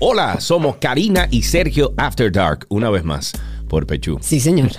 Hola, somos Karina y Sergio After Dark, una vez más, por Pechú. Sí, señor.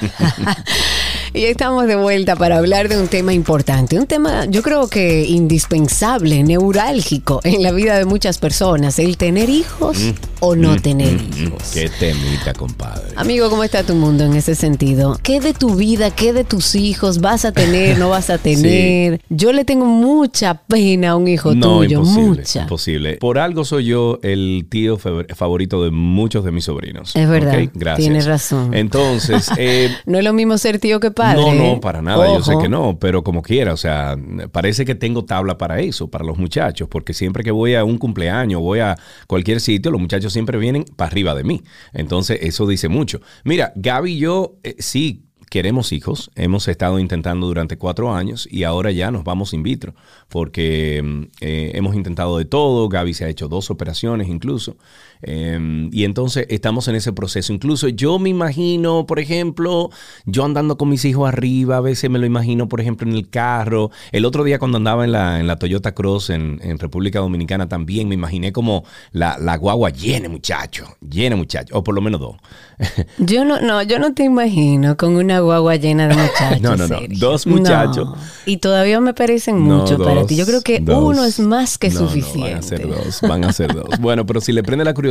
y estamos de vuelta para hablar de un tema importante, un tema yo creo que indispensable, neurálgico en la vida de muchas personas, el tener hijos Mm. O no tener hijos. Qué temita, compadre. Amigo, ¿cómo está tu mundo en ese sentido? ¿Qué de tu vida, qué de tus hijos vas a tener, no vas a tener? Yo le tengo mucha pena a un hijo no, tuyo, imposible, mucha. imposible. Por algo soy yo el tío favorito de muchos de mis sobrinos. Es verdad. Gracias. tienes razón. Entonces, eh, No es lo mismo ser tío que padre. No, ¿eh? no, para nada, yo sé que no, pero como quiera, o sea, parece que tengo tabla para eso, para los muchachos, porque siempre que voy a un cumpleaños, voy a cualquier sitio, los muchachos siempre vienen para arriba de mí. Entonces, eso dice mucho. Mira, Gaby y yo eh, sí queremos hijos, hemos estado intentando durante cuatro años y ahora ya nos vamos in vitro, porque mm, eh, hemos intentado de todo, Gaby se ha hecho dos operaciones incluso, eh, y entonces estamos en ese proceso. Incluso yo me imagino, por ejemplo, yo andando con mis hijos arriba, a veces me lo imagino, por ejemplo, en el carro. El otro día cuando andaba en la, en la Toyota Cross en, en República Dominicana también me imaginé como la, la guagua llena, muchacho, llena, muchacho, o por lo menos dos. Yo no, no, yo no te imagino con una guagua llena de muchachos. No, no, no, dos muchachos. No. Y todavía me parecen No, mucho para ti. Yo creo que dos. uno es más que suficiente. van a ser dos, van a ser dos. Bueno, pero si le prende la curiosidad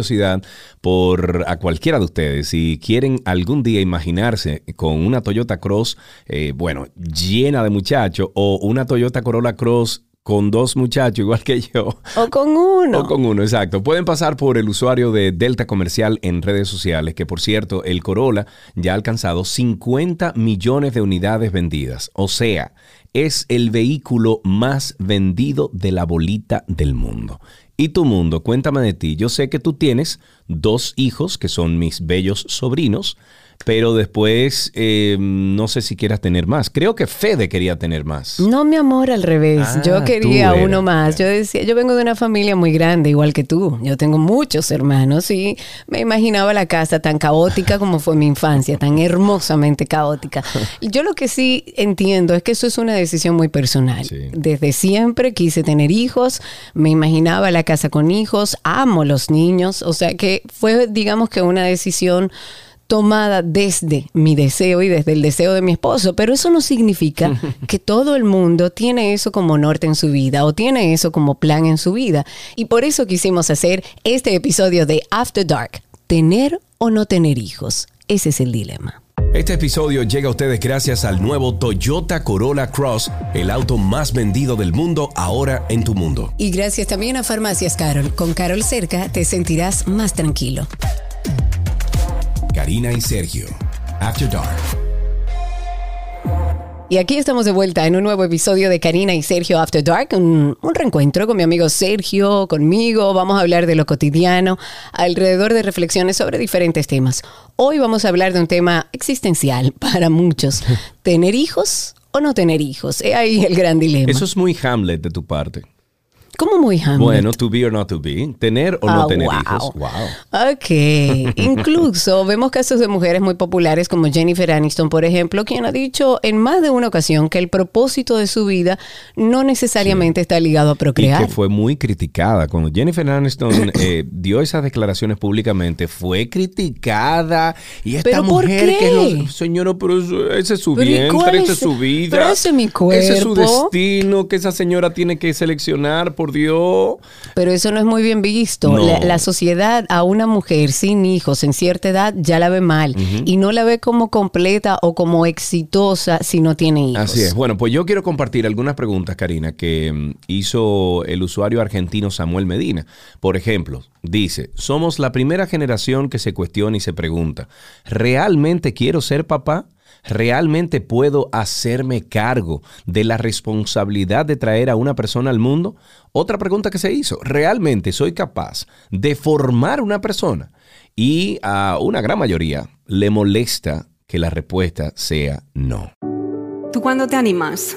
por a cualquiera de ustedes, si quieren algún día imaginarse con una Toyota Cross, eh, bueno, llena de muchachos, o una Toyota Corolla Cross con dos muchachos igual que yo. O con uno. O con uno, exacto. Pueden pasar por el usuario de Delta Comercial en redes sociales, que por cierto, el Corolla ya ha alcanzado 50 millones de unidades vendidas. O sea, es el vehículo más vendido de la bolita del mundo. Y tu mundo, cuéntame de ti. Yo sé que tú tienes dos hijos que son mis bellos sobrinos, pero después eh, no sé si quieras tener más. Creo que Fede quería tener más. No, mi amor, al revés. Ah, yo quería tú eras, uno más. Yo decía, yo vengo de una familia muy grande, igual que tú. Yo tengo muchos hermanos y me imaginaba la casa tan caótica como fue mi infancia, tan hermosamente caótica. Yo lo que sí entiendo es que eso es una decisión muy personal. Sí. Desde siempre quise tener hijos, me imaginaba la casa con hijos, amo los niños, o sea que fue, digamos que una decisión tomada desde mi deseo y desde el deseo de mi esposo, pero eso no significa que todo el mundo tiene eso como norte en su vida o tiene eso como plan en su vida. Y por eso quisimos hacer este episodio de After Dark, tener o no tener hijos. Ese es el dilema. Este episodio llega a ustedes gracias al nuevo Toyota Corolla Cross, el auto más vendido del mundo ahora en tu mundo. Y gracias también a Farmacias Carol. Con Carol cerca te sentirás más tranquilo. Karina y Sergio, After Dark. Y aquí estamos de vuelta en un nuevo episodio de Karina y Sergio After Dark, un, un reencuentro con mi amigo Sergio, conmigo. Vamos a hablar de lo cotidiano, alrededor de reflexiones sobre diferentes temas. Hoy vamos a hablar de un tema existencial para muchos. ¿Tener hijos o no tener hijos? He ahí el gran dilema. Eso es muy Hamlet de tu parte. ¿Cómo muy Hamlet? Bueno, to be or not to be, tener o no Ah, tener wow. hijos. Wow. Ok. Incluso vemos casos de mujeres muy populares como Jennifer Aniston, por ejemplo, quien ha dicho en más de una ocasión que el propósito de su vida no necesariamente está ligado a Y procrear. que fue muy criticada. Cuando Jennifer Aniston eh, dio esas declaraciones públicamente, fue criticada. Y esta ¿Pero por mujer que lo- señora, pero ese es su Pero ¿y vientre, esa es- es su vida. pero ese es mi Ese es su cuerpo. destino que esa señora tiene que seleccionar, por Dios. Pero eso no es muy bien visto. No. La, la sociedad a una mujer sin hijos en cierta edad ya la ve mal y no la ve como completa o como exitosa si no tiene hijos. Así es. Bueno, pues yo quiero compartir algunas preguntas, Karina, que mm, hizo el usuario argentino Samuel Medina. Por ejemplo, dice, somos la primera generación que se cuestiona y se pregunta, ¿realmente quiero ser papá? ¿Realmente puedo hacerme cargo de la responsabilidad de traer a una persona al mundo? Otra pregunta que se hizo, ¿realmente soy capaz de formar una persona? Y a una gran mayoría le molesta que la respuesta sea no. ¿Tú cuándo te animas?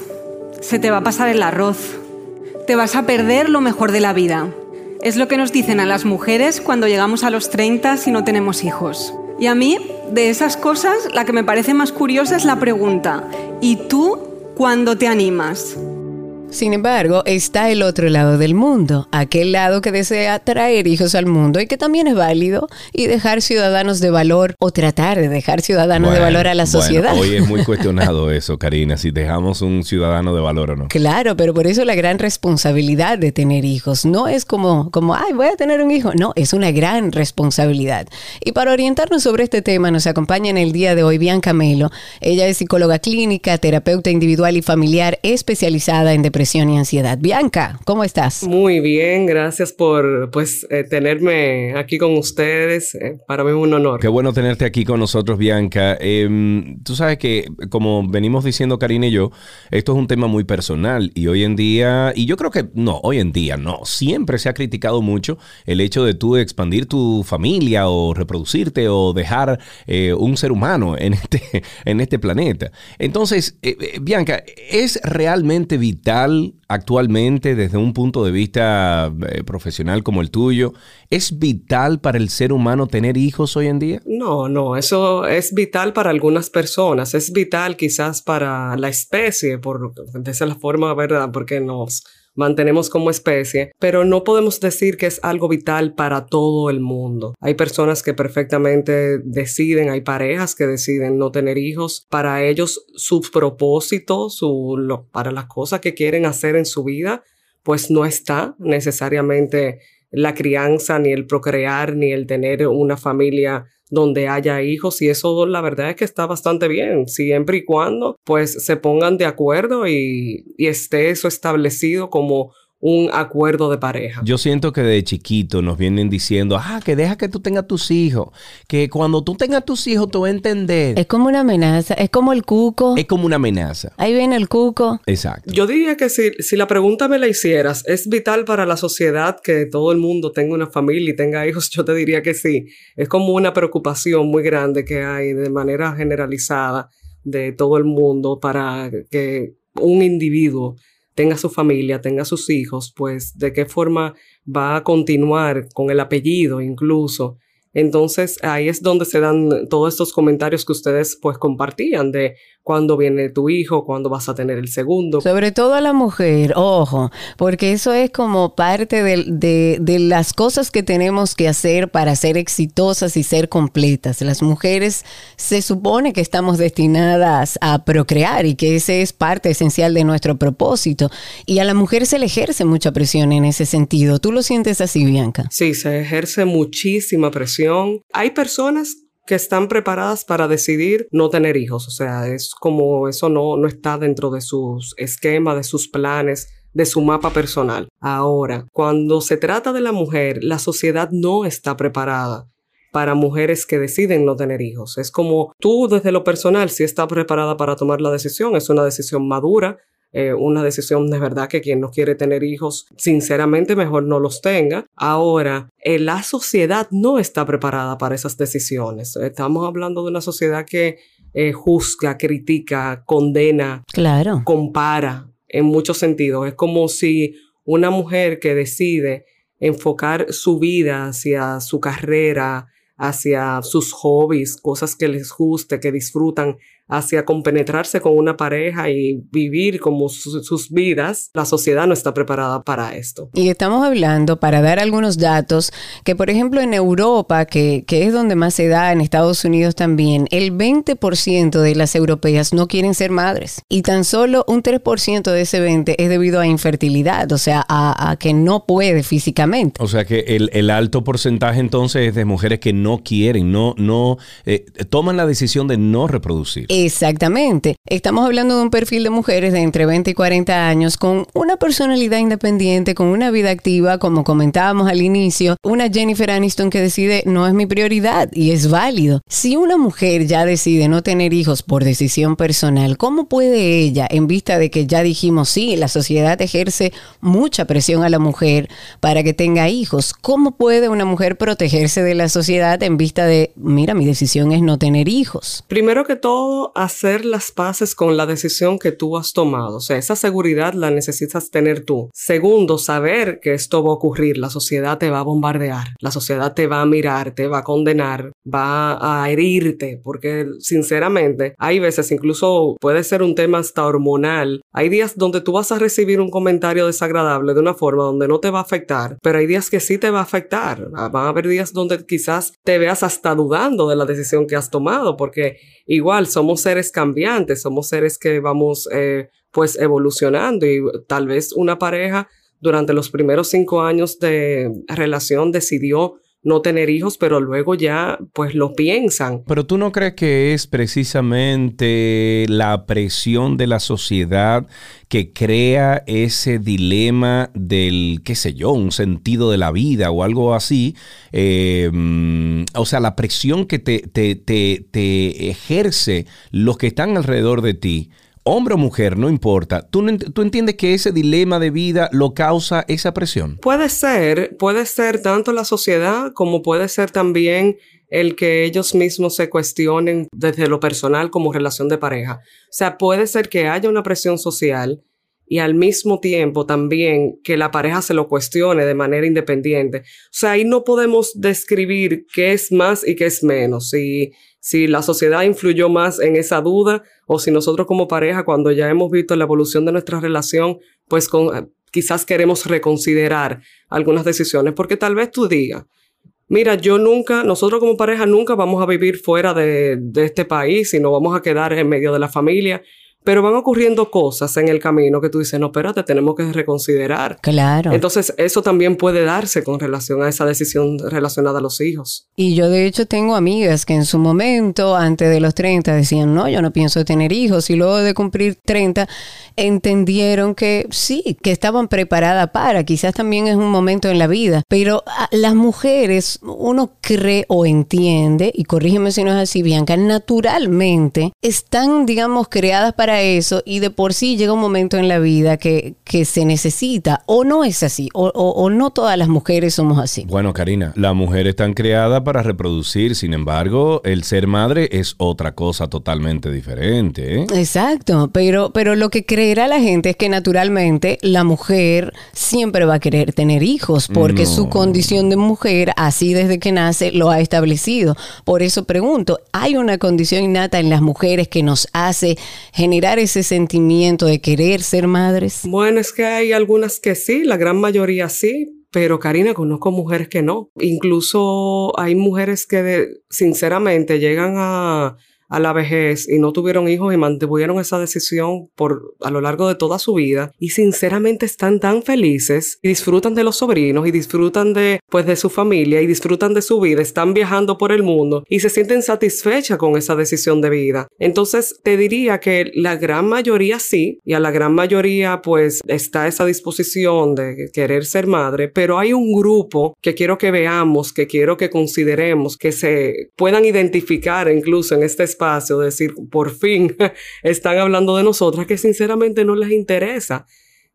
Se te va a pasar el arroz. Te vas a perder lo mejor de la vida. Es lo que nos dicen a las mujeres cuando llegamos a los 30 si no tenemos hijos. Y a mí, de esas cosas, la que me parece más curiosa es la pregunta, ¿y tú cuándo te animas? Sin embargo, está el otro lado del mundo, aquel lado que desea traer hijos al mundo y que también es válido y dejar ciudadanos de valor o tratar de dejar ciudadanos de valor a la sociedad. hoy es muy cuestionado eso, Karina, si dejamos un ciudadano de valor o no. Claro, pero por eso la gran responsabilidad de tener hijos no es como, como, ay, voy a tener un hijo. No, es una gran responsabilidad. Y para orientarnos sobre este tema nos acompaña en el día de hoy Bianca Melo. Ella es psicóloga clínica, terapeuta individual y familiar especializada en depresión y ansiedad. Bianca, ¿cómo estás? Muy bien, gracias por pues eh, tenerme aquí con ustedes. Eh, para mí es un honor. Qué bueno tenerte aquí con nosotros, Bianca. Em, tú sabes que, como venimos diciendo Karina y yo, esto es un tema muy personal y hoy en día, y yo creo que no, hoy en día no, siempre se ha criticado mucho el hecho de tú expandir tu familia o reproducirte o dejar eh, un ser humano en este, en este planeta. Entonces, Bianca, ¿es realmente vital actualmente desde un punto de vista eh, profesional como el tuyo? ¿Es vital para el ser humano tener hijos hoy en día? No, no, eso es vital para algunas personas, es vital quizás para la especie, por, de esa forma, ¿verdad? Porque nos mantenemos como especie, pero no podemos decir que es algo vital para todo el mundo. Hay personas que perfectamente deciden, hay parejas que deciden no tener hijos. Para ellos, su propósito, para las cosas que quieren hacer en su vida, pues no está necesariamente la crianza, ni el procrear, ni el tener una familia donde haya hijos y eso la verdad es que está bastante bien, siempre y cuando pues se pongan de acuerdo y, y esté eso establecido como un acuerdo de pareja. Yo siento que de chiquito nos vienen diciendo, ah, que deja que tú tengas tus hijos, que cuando tú tengas tus hijos tú vas a entender. Es como una amenaza, es como el cuco. Es como una amenaza. Ahí viene el cuco. Exacto. Yo diría que si, si la pregunta me la hicieras, ¿es vital para la sociedad que todo el mundo tenga una familia y tenga hijos? Yo te diría que sí. Es como una preocupación muy grande que hay de manera generalizada de todo el mundo para que un individuo tenga su familia, tenga sus hijos, pues de qué forma va a continuar con el apellido incluso. Entonces ahí es donde se dan todos estos comentarios que ustedes pues compartían de cuándo viene tu hijo, cuándo vas a tener el segundo. Sobre todo a la mujer, ojo, porque eso es como parte de, de, las cosas que tenemos que hacer para ser exitosas y ser completas. Las mujeres se supone que estamos destinadas a procrear y que ese es parte esencial de nuestro propósito. Y a la mujer se le ejerce mucha presión en ese sentido. ¿Tú lo sientes así, Bianca? Sí, se ejerce muchísima presión. Hay personas que están preparadas para decidir no tener hijos. O sea, es como eso no, no está dentro de sus esquemas, de sus planes, de su mapa personal. Ahora, cuando se trata de la mujer, la sociedad no está preparada para mujeres que deciden no tener hijos. Es como tú desde lo personal si estás preparada para tomar la decisión, es una decisión madura, eh, una decisión de verdad que quien no quiere tener hijos, sinceramente mejor no los tenga. Ahora, eh, la sociedad no está preparada para esas decisiones. Estamos hablando de una sociedad que eh, juzga, critica, condena, claro. compara en muchos sentidos. Es como si una mujer que decide enfocar su vida hacia su carrera, hacia sus hobbies, cosas que les guste, que disfrutan, hacia compenetrarse con una pareja y vivir como sus vidas, la sociedad no está preparada para esto. Y estamos hablando, para dar algunos datos, que por ejemplo en Europa, que, que es donde más se da, en Estados Unidos también, el 20% de las europeas no quieren ser madres y tan solo un 3% de ese 20% es debido a infertilidad, o sea, a, que no puede físicamente. O sea que el, alto porcentaje entonces es de mujeres que no quieren, no, no eh, toman la decisión de no reproducir. Exactamente. Estamos hablando de un perfil de mujeres de entre 20 y 40 años con una personalidad independiente, con una vida activa, como comentábamos al inicio, una Jennifer Aniston que decide no es mi prioridad y es válido. Si una mujer ya decide no tener hijos por decisión personal, ¿cómo puede ella, en vista de que ya dijimos, sí, la sociedad ejerce mucha presión a la mujer para que tenga hijos, ¿cómo puede una mujer protegerse de la sociedad en vista de, mira, mi decisión es no tener hijos? Primero que todo, hacer las paces con la decisión que tú has tomado. O sea, esa seguridad la necesitas tener tú. Segundo, saber que esto va a ocurrir. La sociedad te va a bombardear. La sociedad te va a mirar, te va a condenar, va a herirte. Porque, sinceramente, hay veces, incluso puede ser un tema hasta hormonal. Hay días donde tú vas a recibir un comentario desagradable de una forma donde no te va a afectar, pero hay días que sí te va a afectar. Van a haber días donde quizás te veas hasta dudando de la decisión que has tomado, porque igual somos seres cambiantes, somos seres que vamos eh, pues evolucionando y tal vez una pareja durante los primeros cinco años de relación decidió no tener hijos, pero luego ya pues lo piensan. Pero tú no crees que es precisamente la presión de la sociedad que crea ese dilema del, qué sé yo, un sentido de la vida o algo así. Mm, o sea, la presión que te, te, te, te ejerce los que están alrededor de ti hombre o mujer, no importa, ¿tú, ¿tú, entiendes que ese dilema de vida lo causa esa presión? Puede ser, puede ser tanto la sociedad como puede ser también el que ellos mismos se cuestionen desde lo personal como relación de pareja. O sea, puede ser que haya una presión social y al mismo tiempo también que la pareja se lo cuestione de manera independiente. O sea, ahí no podemos describir qué es más y qué es menos. Si si la sociedad influyó más en esa duda o si nosotros como pareja, cuando ya hemos visto la evolución de nuestra relación, pues con, quizás queremos reconsiderar algunas decisiones, porque tal vez tú digas, mira, yo nunca, nosotros como pareja nunca vamos a vivir fuera de, de este país y nos vamos a quedar en medio de la familia pero van ocurriendo cosas en el camino que tú dices, no, espérate, tenemos que reconsiderar. Claro. Entonces, eso también puede darse con relación a esa decisión relacionada a los hijos. Y yo, de hecho, tengo amigas que en su momento, antes de los 30, decían, no, yo no pienso tener hijos. Y luego de cumplir 30, entendieron que sí, que estaban preparadas para. Quizás también es un momento en la vida. Pero las mujeres, uno cree o entiende, y corrígeme si no es así, Bianca, naturalmente están, digamos, creadas para eso y de por sí llega un momento en la vida que, que se necesita o no es así o, o, no todas las mujeres somos así. Bueno, Karina, las mujeres están creadas para reproducir, sin embargo, el ser madre es otra cosa totalmente diferente. ¿eh? Exacto, pero, pero lo que creerá la gente es que naturalmente la mujer siempre va a querer tener hijos porque su condición de mujer, así desde que nace, lo ha establecido. Por eso pregunto, ¿hay una condición innata en las mujeres que nos hace generar ese sentimiento de querer ser madres? Bueno, es que hay algunas que sí, la gran mayoría sí, pero Karina, conozco mujeres que no. Incluso hay mujeres que sinceramente llegan a a la vejez y no tuvieron hijos y mantuvieron esa decisión por a lo largo de toda su vida y sinceramente están tan felices y disfrutan de los sobrinos y disfrutan de pues de su familia y disfrutan de su vida, están viajando por el mundo y se sienten satisfechas con esa decisión de vida. Entonces, te diría que la gran mayoría sí y a la gran mayoría pues está esa disposición de querer ser madre, pero hay un grupo que quiero que veamos, que quiero que consideremos, que se puedan identificar incluso en este espacio, decir, por fin están hablando de nosotras, que sinceramente no les interesa,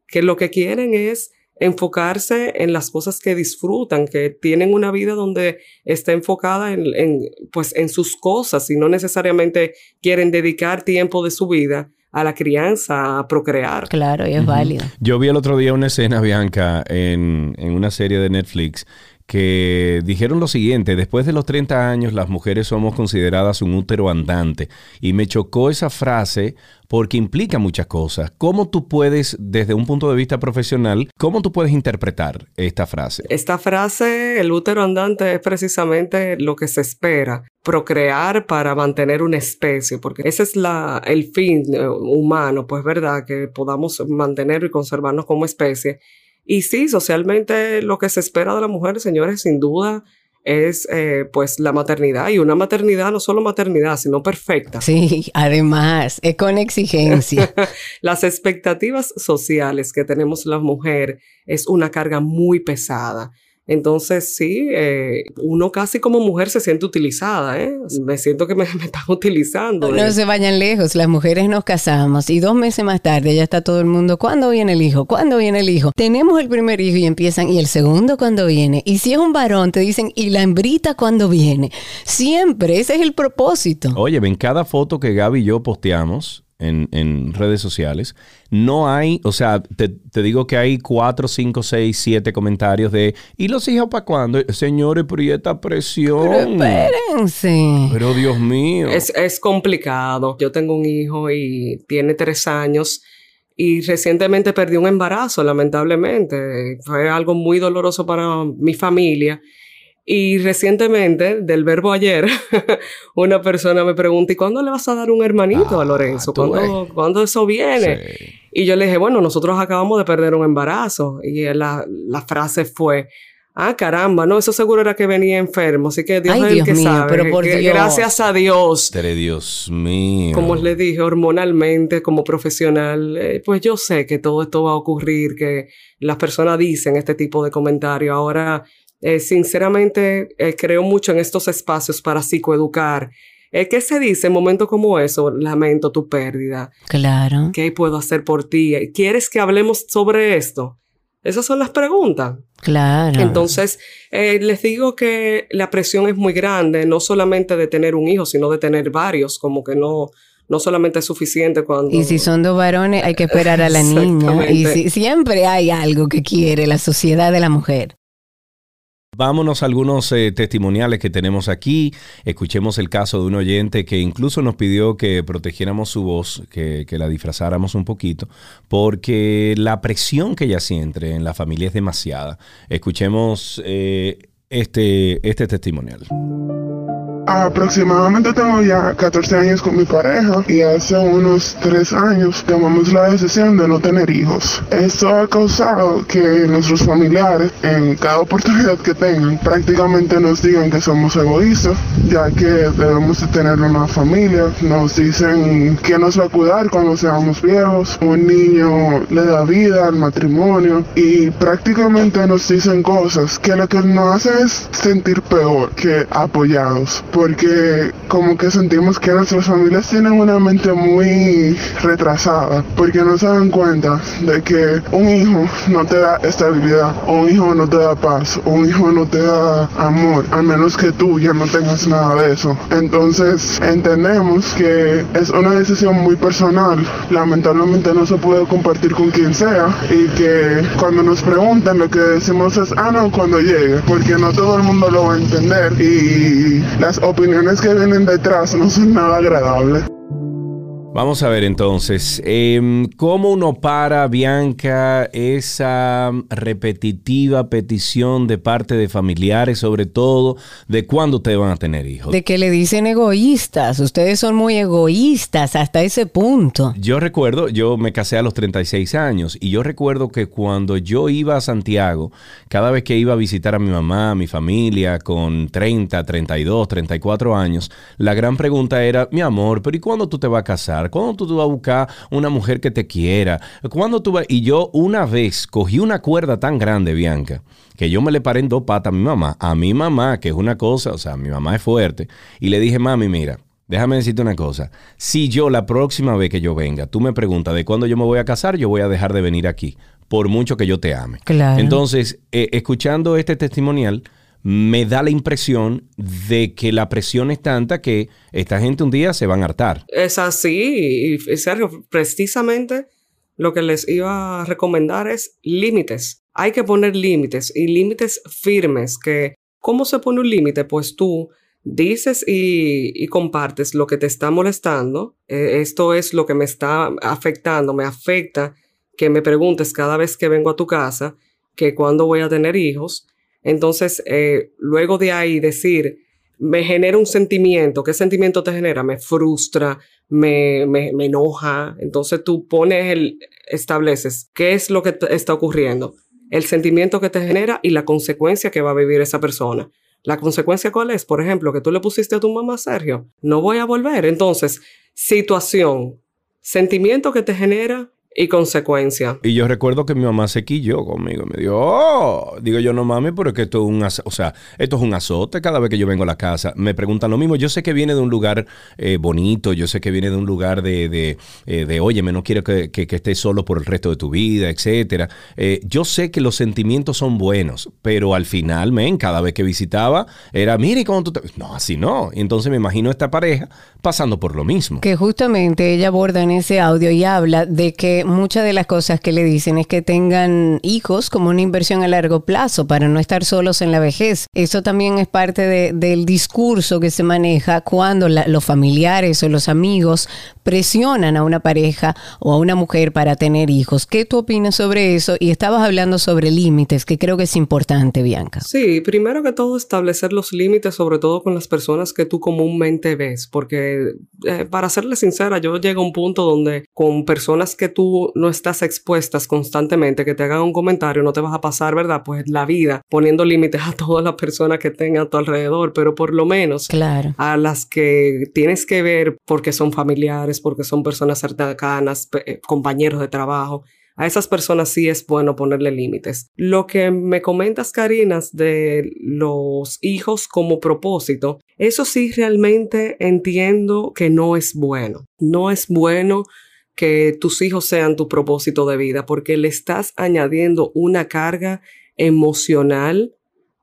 que lo que quieren es enfocarse en las cosas que disfrutan, que tienen una vida donde está enfocada en, pues, en sus cosas y no necesariamente quieren dedicar tiempo de su vida a la crianza, a procrear. Claro, y es válido. Yo vi el otro día una escena, Bianca, en, en una serie de Netflix que dijeron lo siguiente, después de los 30 años las mujeres somos consideradas un útero andante. Y me chocó esa frase porque implica muchas cosas. ¿Cómo tú puedes, desde un punto de vista profesional, cómo tú puedes interpretar esta frase? Esta frase, el útero andante, es precisamente lo que se espera, procrear para mantener una especie, porque ese es el fin eh, humano, pues verdad, que podamos mantener y conservarnos como especie. Y sí, socialmente lo que se espera de la mujer, señores, sin duda es eh, pues la maternidad y una maternidad no solo maternidad sino perfecta. Sí, además es con exigencia. Las expectativas sociales que tenemos las mujeres es una carga muy pesada Entonces, sí, eh, uno casi como mujer se siente utilizada, ¿eh? Me siento que me, están utilizando. No se vayan lejos, las mujeres nos casamos y dos meses más tarde ya está todo el mundo, ¿cuándo viene el hijo? ¿Cuándo viene el hijo? Tenemos el primer hijo y empiezan, ¿y el segundo cuándo viene? Y si es un varón, te dicen, ¿y la hembrita cuándo viene? Siempre, ese es el propósito. Oye, ven cada foto que Gaby y yo posteamos, en, redes sociales, no hay, o sea, te, digo que hay cuatro, cinco, seis, siete comentarios de ¿y los hijos para cuándo? Señores, pero ¿y esta presión? Pero espérense. Pero Dios mío. Es, es complicado. Yo tengo un hijo y tiene tres años. Y recientemente perdí un embarazo, lamentablemente. Fue algo muy doloroso para mi familia. Y recientemente, del verbo ayer, una persona me pregunta, ¿y cuándo le vas a dar un hermanito a ah, Lorenzo? ¿Cuándo, eso viene? Y yo le dije, bueno, nosotros acabamos de perder un embarazo. Y la, la frase fue, ah, caramba, no, eso seguro era que venía enfermo. Así que Dios es el que sabe. Pero por Dios. Gracias a Dios. Dios mío. Como le dije, hormonalmente, como profesional, eh, pues yo sé que todo esto va a ocurrir, que las personas dicen este tipo de comentarios. Ahora eh, sinceramente, eh, creo mucho en estos espacios para psicoeducar. Eh, ¿Qué se dice en momentos como eso? Lamento tu pérdida. Claro. ¿Qué puedo hacer por ti? ¿Quieres que hablemos sobre esto? Esas son las preguntas. Claro. Entonces, les digo que la presión es muy grande, no solamente de tener un hijo, sino de tener varios, como que no, no solamente es suficiente cuando... Y si son dos varones, hay que esperar a la niña. Y si, siempre hay algo que quiere la sociedad de la mujer. Vámonos a algunos eh, testimoniales que tenemos aquí. Escuchemos el caso de un oyente que incluso nos pidió que protegiéramos su voz, que, la disfrazáramos un poquito, porque la presión que ella siente en la familia es demasiada. Escuchemos eh, este, este testimonial. Aproximadamente tengo ya 14 años con mi pareja y hace unos 3 años tomamos la decisión de no tener hijos. Esto ha causado que nuestros familiares en cada oportunidad que tengan prácticamente nos digan que somos egoístas, ya que debemos de tener una familia. Nos dicen que nos va a cuidar cuando seamos viejos. Un niño le da vida al matrimonio y prácticamente nos dicen cosas que lo que nos hace es sentir peor que apoyados porque como que sentimos que nuestras familias tienen una mente muy retrasada, porque no se dan cuenta de que un hijo no te da estabilidad, un hijo no te da paz, un hijo no te da amor, a menos que tú ya no tengas nada de eso. Entonces entendemos que es una decisión muy personal, lamentablemente no se puede compartir con quien sea y que cuando nos preguntan lo que decimos es, ah no, cuando llegue, porque no todo el mundo lo va a entender y las opiniones que vienen detrás no son nada agradables. Vamos a ver entonces, em, ¿cómo uno para, Bianca, esa repetitiva petición de parte de familiares, sobre todo, de cuándo ustedes van a tener hijos? De que le dicen egoístas, ustedes son muy egoístas hasta ese punto. Yo recuerdo, yo me casé a los 36 años y yo recuerdo que cuando yo iba a Santiago, cada vez que iba a visitar a mi mamá, a mi familia, con 30, 32, 34 años, la gran pregunta era, mi amor, pero ¿y cuándo tú te vas a casar? ¿Cuándo tú, vas a buscar una mujer que te quiera? ¿Cuándo tú vas? Y yo una vez cogí una cuerda tan grande, Bianca, que yo me le paré en dos patas a mi mamá. A mi mamá, que es una cosa, o sea, mi mamá es fuerte. Y le dije, mami, mira, Déjame decirte una cosa. Si yo la próxima vez que yo venga, tú me preguntas de cuándo yo me voy a casar, yo voy a dejar de venir aquí, por mucho que yo te ame. Claro. Entonces, eh, escuchando este testimonial, me da la impresión de que la presión es tanta que esta gente un día se van a hartar. Es así, Sergio, precisamente lo que les iba a recomendar es límites. Hay que poner límites y límites firmes, que ¿cómo se pone un límite? Pues tú dices y, compartes lo que te está molestando, eh, esto es lo que me está afectando, me afecta que me preguntes cada vez que vengo a tu casa que cuándo voy a tener hijos entonces, eh, luego de ahí decir, me genera un sentimiento, ¿qué sentimiento te genera? Me frustra, me, me, me enoja. Entonces tú pones el, estableces qué es lo que está ocurriendo, el sentimiento que te genera y la consecuencia que va a vivir esa persona. ¿La consecuencia cuál es? Por ejemplo, que tú le pusiste a tu mamá, Sergio, no voy a volver. Entonces, situación, sentimiento que te genera y consecuencia. Y yo recuerdo que mi mamá se quilló conmigo. Me dijo, oh, digo yo, no mami, pero es que esto es un, o sea, esto es un azote cada vez que yo vengo a la casa. Me preguntan lo mismo. Yo sé que viene de un lugar eh, bonito, yo sé que viene de un lugar de, de, eh, de oye, me no quiero que, que, estés solo por el resto de tu vida, etcétera. Eh, yo sé que los sentimientos son buenos, pero al final, men, cada vez que visitaba, era, mire cómo tú te... No, así no. Y entonces me imagino esta pareja pasando por lo mismo. Que justamente ella aborda en ese audio y habla de que muchas de las cosas que le dicen es que tengan hijos como una inversión a largo plazo para no estar solos en la vejez. Eso también es parte del discurso que se maneja cuando los familiares o los amigos presionan a una pareja o a una mujer para tener hijos. ¿Qué tú opinas sobre eso? Y estabas hablando sobre límites, que creo que es importante, Bianca. Sí, primero que todo establecer los límites, sobre todo con las personas que tú comúnmente ves, porque eh, para serle sincera, yo llego a un punto donde con personas que tú no estás expuestas constantemente, que te hagan un comentario, no te vas a pasar, ¿verdad? Pues la vida poniendo límites a todas las personas que tengan a tu alrededor, pero por lo menos claro. a las que tienes que ver porque son familiares, porque son personas cercanas, eh, compañeros de trabajo. A esas personas sí es bueno ponerle límites. Lo que me comentas, Karinas, de los hijos como propósito, eso sí realmente entiendo que no es bueno. No es bueno que tus hijos sean tu propósito de vida, porque le estás añadiendo una carga emocional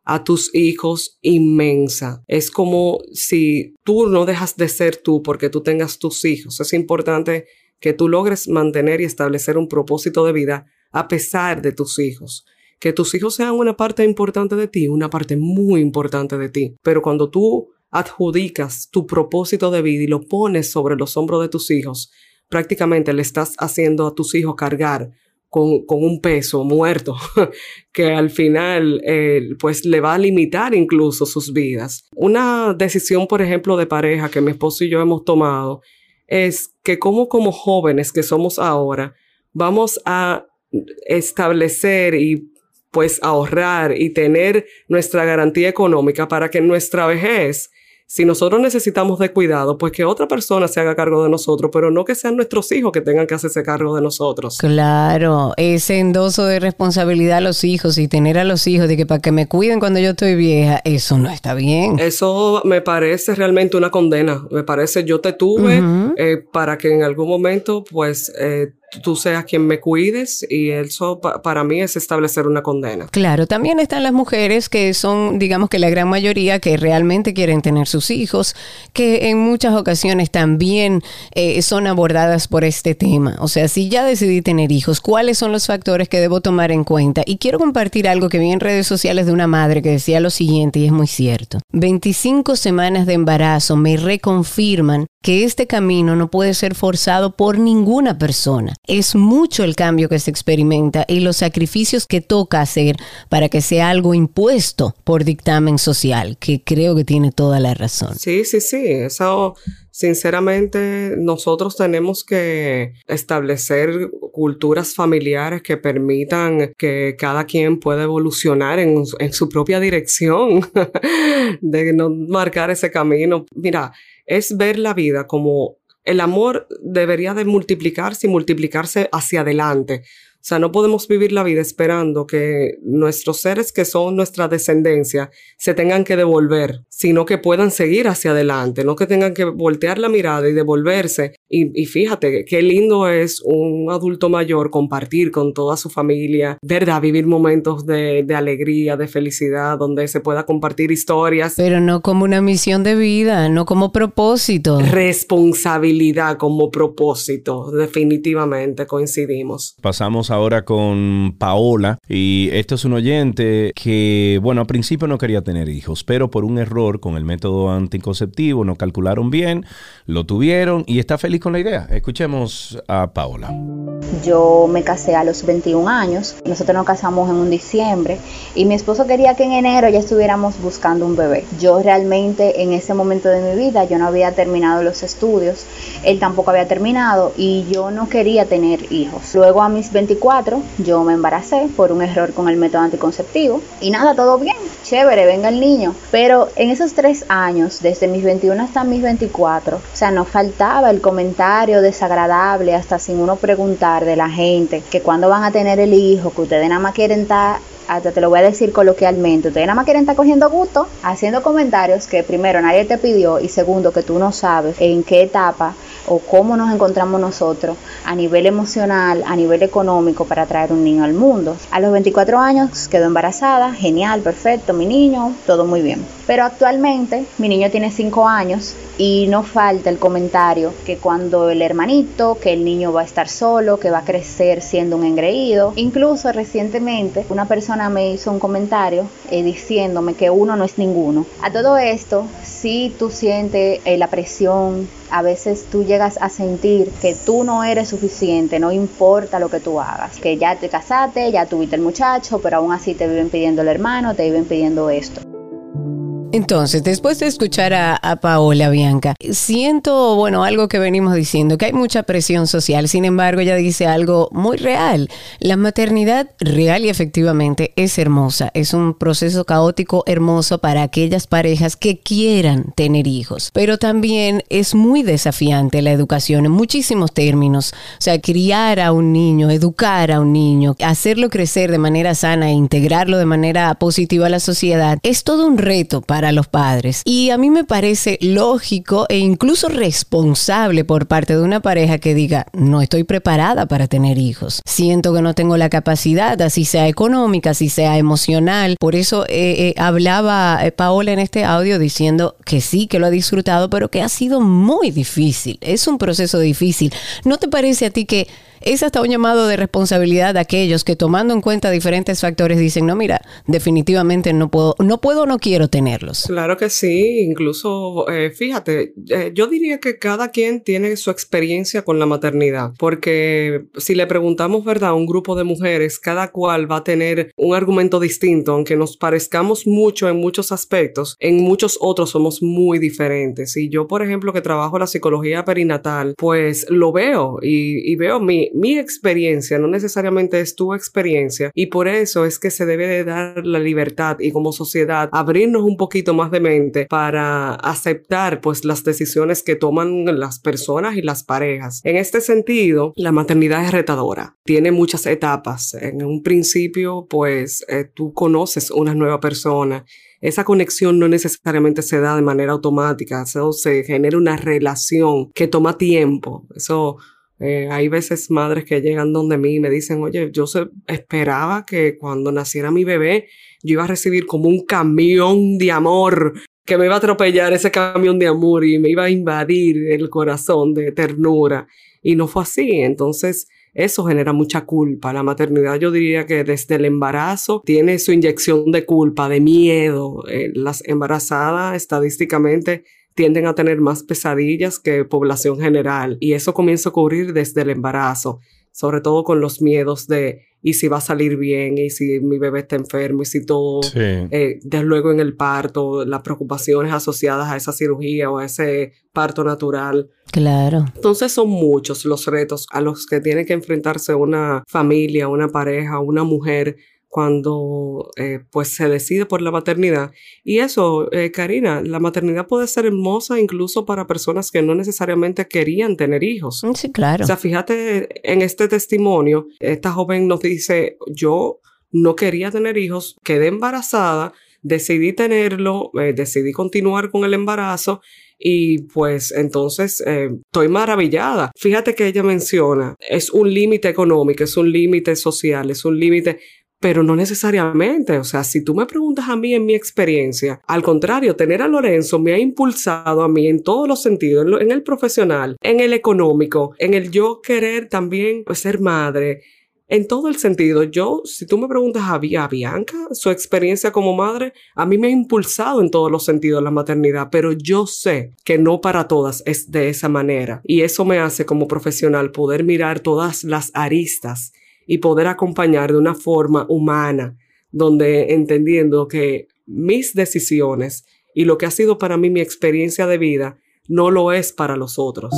a tus hijos inmensa. Es como si tú no dejas de ser tú porque tú tengas tus hijos. Es importante que tú logres mantener y establecer un propósito de vida a pesar de tus hijos. Que tus hijos sean una parte importante de ti, una parte muy importante de ti. Pero cuando tú adjudicas tu propósito de vida y lo pones sobre los hombros de tus hijos, prácticamente le estás haciendo a tus hijos cargar con, un peso muerto que al final eh, pues le va a limitar incluso sus vidas. Una decisión, por ejemplo, de pareja que mi esposo y yo hemos tomado es que como como jóvenes que somos ahora, vamos a establecer y pues ahorrar y tener nuestra garantía económica para que nuestra vejez si nosotros necesitamos de cuidado, pues que otra persona se haga cargo de nosotros, pero no que sean nuestros hijos que tengan que hacerse cargo de nosotros. Claro, ese endoso de responsabilidad a los hijos y tener a los hijos de que para que me cuiden cuando yo estoy vieja, eso no está bien. Eso me parece realmente una condena. Me parece yo te tuve eh, para que en algún momento, pues, eh, tú seas quien me cuides y eso para mí es establecer una condena. Claro, también están las mujeres que son, digamos que la gran mayoría que realmente quieren tener sus hijos, que en muchas ocasiones también eh, son abordadas por este tema. O sea, si ya decidí tener hijos, ¿cuáles son los factores que debo tomar en cuenta? Y quiero compartir algo que vi en redes sociales de una madre que decía lo siguiente y es muy cierto. 25 semanas de embarazo me reconfirman que este camino no puede ser forzado por ninguna persona. Es mucho el cambio que se experimenta y los sacrificios que toca hacer para que sea algo impuesto por dictamen social, que creo que tiene toda la razón. Sí, sí, sí. Eso, sinceramente, nosotros tenemos que establecer culturas familiares que permitan que cada quien pueda evolucionar en, en su propia dirección, de no marcar ese camino. Mira, es ver la vida como el amor debería de multiplicarse y multiplicarse hacia adelante. O sea, no podemos vivir la vida esperando que nuestros seres que son nuestra descendencia se tengan que devolver, sino que puedan seguir hacia adelante, no que tengan que voltear la mirada y devolverse. Y, fíjate, qué lindo es un adulto mayor compartir con toda su familia, ¿verdad? Vivir momentos de, de alegría, de felicidad, donde se pueda compartir historias. Pero no como una misión de vida, no como propósito. Responsabilidad como propósito, definitivamente coincidimos. Pasamos a ahora con Paola y esto es un oyente que, bueno, al principio no quería tener hijos, pero por un error con el método anticonceptivo no calcularon bien, lo tuvieron y está feliz con la idea. Escuchemos a Paola. Yo me casé a los 21 años, nosotros nos casamos en un diciembre y mi esposo quería que en enero ya estuviéramos buscando un bebé. Yo realmente en ese momento de mi vida yo no había terminado los estudios, él tampoco había terminado y yo no quería tener hijos. Luego a mis 24 yo me embaracé por un error con el método anticonceptivo y nada, todo bien. chévere, venga el niño. Pero en esos tres años, desde mis 21 hasta mis 24, o sea, no faltaba el comentario desagradable, hasta sin uno preguntar de la gente, que cuando van a tener el hijo, que ustedes nada más quieren estar hasta te lo voy a decir coloquialmente, ustedes nada más quieren estar cogiendo gusto, haciendo comentarios que primero nadie te pidió y segundo que tú no sabes en qué etapa o cómo nos encontramos nosotros a nivel emocional, a nivel económico para traer un niño al mundo. A los 24 años quedó embarazada, genial, perfecto, mi niño, todo muy bien. Pero actualmente mi niño tiene 5 años y no falta el comentario que cuando el hermanito, que el niño va a estar solo, que va a crecer siendo un engreído. Incluso recientemente una persona me hizo un comentario eh, diciéndome que uno no es ninguno. A todo esto, si tú sientes eh, la presión, a veces tú llegas a sentir que tú no eres suficiente, no importa lo que tú hagas, que ya te casaste, ya tuviste el muchacho, pero aún así te viven pidiendo el hermano, te viven pidiendo esto. Entonces, después de escuchar a, Paola Bianca, siento, bueno, algo que venimos diciendo, que hay mucha presión social. Sin embargo, ella dice algo muy real. La maternidad real y efectivamente es hermosa. Es un proceso caótico hermoso para aquellas parejas que quieran tener hijos. Pero también es muy desafiante la educación en muchísimos términos. O sea, criar a un niño, educar a un niño, hacerlo crecer de manera sana e integrarlo de manera positiva a la sociedad, es todo un reto para a los padres. Y a mí me parece lógico e incluso responsable por parte de una pareja que diga, no estoy preparada para tener hijos. Siento que no tengo la capacidad, así sea económica, así sea emocional. Por eso eh, eh, hablaba eh, Paola en este audio diciendo que sí, que lo ha disfrutado, pero que ha sido muy difícil. Es un proceso difícil. ¿No te parece a ti que es hasta un llamado de responsabilidad de aquellos que tomando en cuenta diferentes factores dicen, no, mira, definitivamente no puedo, no puedo, no quiero tenerlos. Claro que sí, incluso, eh, fíjate, eh, yo diría que cada quien tiene su experiencia con la maternidad, porque si le preguntamos, ¿verdad?, a un grupo de mujeres, cada cual va a tener un argumento distinto, aunque nos parezcamos mucho en muchos aspectos, en muchos otros somos muy diferentes. Y yo, por ejemplo, que trabajo la psicología perinatal, pues lo veo y, y veo mi, mi experiencia, no necesariamente es tu experiencia, y por eso es que se debe de dar la libertad y como sociedad abrirnos un poquito más de mente para aceptar pues las decisiones que toman las personas y las parejas. En este sentido, la maternidad es retadora, tiene muchas etapas. En un principio, pues eh, tú conoces una nueva persona esa conexión no necesariamente se da de manera automática, eso se genera una relación que toma tiempo. Eso eh, hay veces madres que llegan donde mí y me dicen, oye, yo esperaba que cuando naciera mi bebé yo iba a recibir como un camión de amor, que me iba a atropellar ese camión de amor y me iba a invadir el corazón de ternura. Y no fue así. Entonces, eso genera mucha culpa. La maternidad yo diría que desde el embarazo tiene su inyección de culpa, de miedo. Eh, las embarazadas estadísticamente tienden a tener más pesadillas que población general y eso comienza a ocurrir desde el embarazo, sobre todo con los miedos de y si va a salir bien y si mi bebé está enfermo y si todo, eh, desde luego en el parto, las preocupaciones asociadas a esa cirugía o a ese parto natural. Claro. Entonces son muchos los retos a los que tiene que enfrentarse una familia, una pareja, una mujer cuando eh, pues se decide por la maternidad. Y eso, eh, Karina, la maternidad puede ser hermosa incluso para personas que no necesariamente querían tener hijos. Mm, sí, claro. O sea, fíjate en este testimonio, esta joven nos dice, yo no quería tener hijos, quedé embarazada, decidí tenerlo, eh, decidí continuar con el embarazo y pues entonces estoy maravillada. Fíjate que ella menciona, es un límite económico, es un límite social, es un límite pero no necesariamente. O sea, si tú me preguntas a mí en mi experiencia, al contrario, tener a Lorenzo me ha impulsado a mí en todos los sentidos, en, el profesional, en el económico, en el yo querer también pues, ser madre. En todo el sentido, yo, si tú me preguntas a, a Bianca, su experiencia como madre, a mí me ha impulsado en todos los sentidos la maternidad, pero yo sé que no para todas es de esa manera. Y eso me hace como profesional poder mirar todas las aristas y poder acompañar de una forma humana, donde entendiendo que mis decisiones y lo que ha sido para mí mi experiencia de vida no lo es para los otros.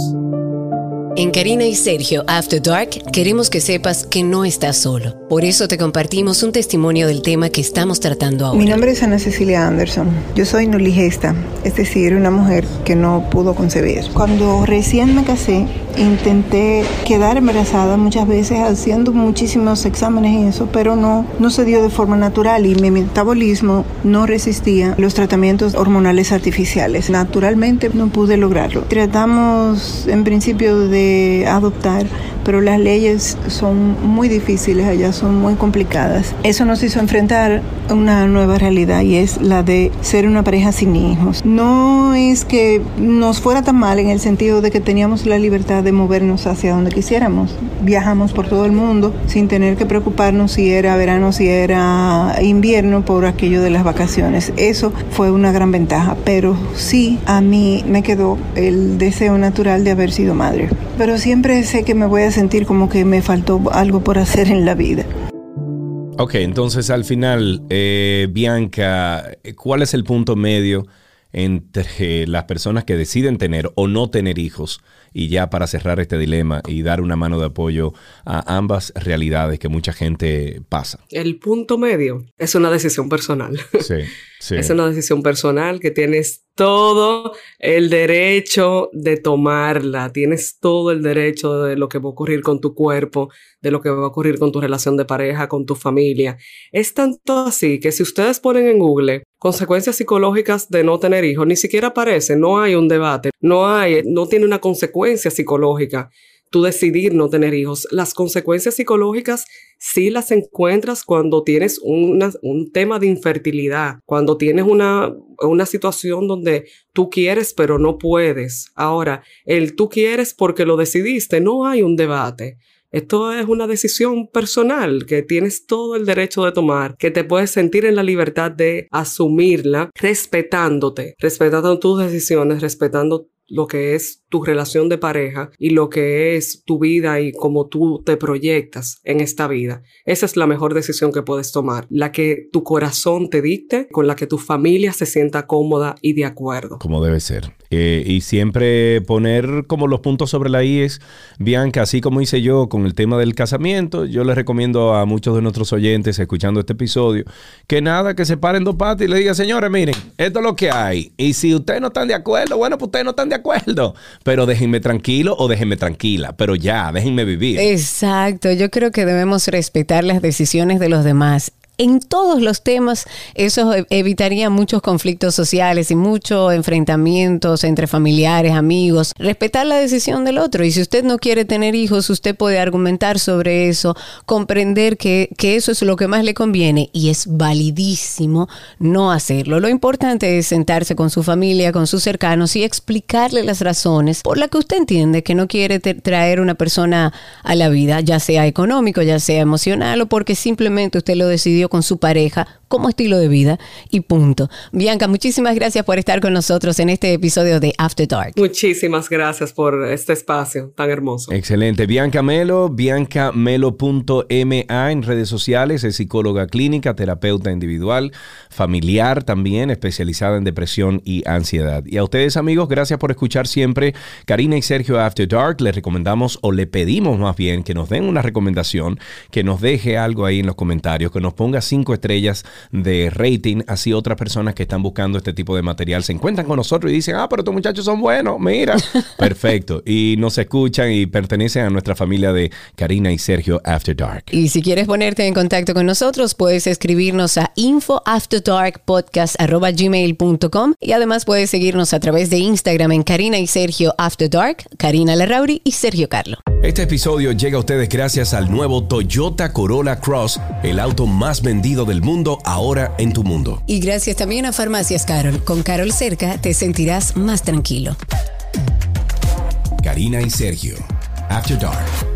En Karina y Sergio After Dark queremos que sepas que no estás solo. Por eso te compartimos un testimonio del tema que estamos tratando ahora. Mi nombre es Ana Cecilia Anderson. Yo soy nuligesta, es decir, una mujer que no pudo concebir. Cuando recién me casé, intenté quedar embarazada muchas veces haciendo muchísimos exámenes y eso, pero no, no se dio de forma natural y mi metabolismo no resistía los tratamientos hormonales artificiales. Naturalmente no pude lograrlo. Tratamos en principio de adoptar, pero las leyes son muy difíciles allá, son muy complicadas. Eso nos hizo enfrentar una nueva realidad y es la de ser una pareja sin hijos. No es que nos fuera tan mal en el sentido de que teníamos la libertad de movernos hacia donde quisiéramos. Viajamos por todo el mundo sin tener que preocuparnos si era verano, si era invierno por aquello de las vacaciones. Eso fue una gran ventaja, pero sí a mí me quedó el deseo natural de haber sido madre pero siempre sé que me voy a sentir como que me faltó algo por hacer en la vida. Ok, entonces al final, eh, Bianca, ¿cuál es el punto medio entre las personas que deciden tener o no tener hijos? Y ya para cerrar este dilema y dar una mano de apoyo a ambas realidades que mucha gente pasa. El punto medio es una decisión personal. Sí, Es una decisión personal que tienes todo el derecho de tomarla, tienes todo el derecho de lo que va a ocurrir con tu cuerpo, de lo que va a ocurrir con tu relación de pareja, con tu familia. Es tanto así que si ustedes ponen en Google consecuencias psicológicas de no tener hijos, ni siquiera aparece, no hay un debate, no hay, no tiene una consecuencia psicológica tú decidir no tener hijos. Las consecuencias psicológicas sí las encuentras cuando tienes un tema de infertilidad, cuando tienes una, una situación donde tú quieres pero no puedes. Ahora, el tú quieres porque lo decidiste, no hay un debate. Esto es una decisión personal que tienes todo el derecho de tomar, que te puedes sentir en la libertad de asumirla, respetándote, respetando tus decisiones, respetando lo que es tu relación de pareja y lo que es tu vida y cómo tú te proyectas en esta vida. Esa es la mejor decisión que puedes tomar, la que tu corazón te dicte, con la que tu familia se sienta cómoda y de acuerdo. Como debe ser. Eh, y siempre poner como los puntos sobre la I es, Bianca, así como hice yo con el tema del casamiento, yo les recomiendo a muchos de nuestros oyentes escuchando este episodio, que nada, que se paren dos patas y le digan, señores, miren, esto es lo que hay. Y si ustedes no están de acuerdo, bueno, pues ustedes no están de acuerdo. Pero déjenme tranquilo o déjenme tranquila. Pero ya, déjenme vivir. Exacto. Yo creo que debemos respetar las decisiones de los demás en todos los temas eso e-, evitaría muchos conflictos sociales y muchos enfrentamientos entre familiares, amigos. Respetar la decisión del otro. Y si usted no quiere tener hijos, usted puede argumentar sobre eso, comprender que, que eso es lo que más le conviene y es validísimo no hacerlo. Lo importante es sentarse con su familia, con sus cercanos y explicarle las razones por las que usted entiende que no quiere traer una persona a la vida, ya sea económico, ya sea emocional o porque simplemente usted lo decidió con su pareja como estilo de vida y punto. Bianca, muchísimas gracias por estar con nosotros en este episodio de After Dark. Muchísimas gracias por este espacio tan hermoso. Excelente. Bianca Melo, biancamelo.ma en redes sociales, es psicóloga clínica, terapeuta individual, familiar también, especializada en depresión y ansiedad. Y a ustedes amigos, gracias por escuchar siempre Karina y Sergio After Dark. Les recomendamos o le pedimos más bien que nos den una recomendación, que nos deje algo ahí en los comentarios, que nos ponga cinco estrellas de rating, así otras personas que están buscando este tipo de material se encuentran con nosotros y dicen, ah, pero estos muchachos son buenos, mira, perfecto. Y nos escuchan y pertenecen a nuestra familia de Karina y Sergio After Dark. Y si quieres ponerte en contacto con nosotros, puedes escribirnos a infoafterdarkpodcast.gmail.com y además puedes seguirnos a través de Instagram en Karina y Sergio After Dark, Karina Larrauri y Sergio Carlo. Este episodio llega a ustedes gracias al nuevo Toyota Corolla Cross, el auto más vendido del mundo ahora en tu mundo. Y gracias también a Farmacias Carol. Con Carol cerca te sentirás más tranquilo. Karina y Sergio, After Dark.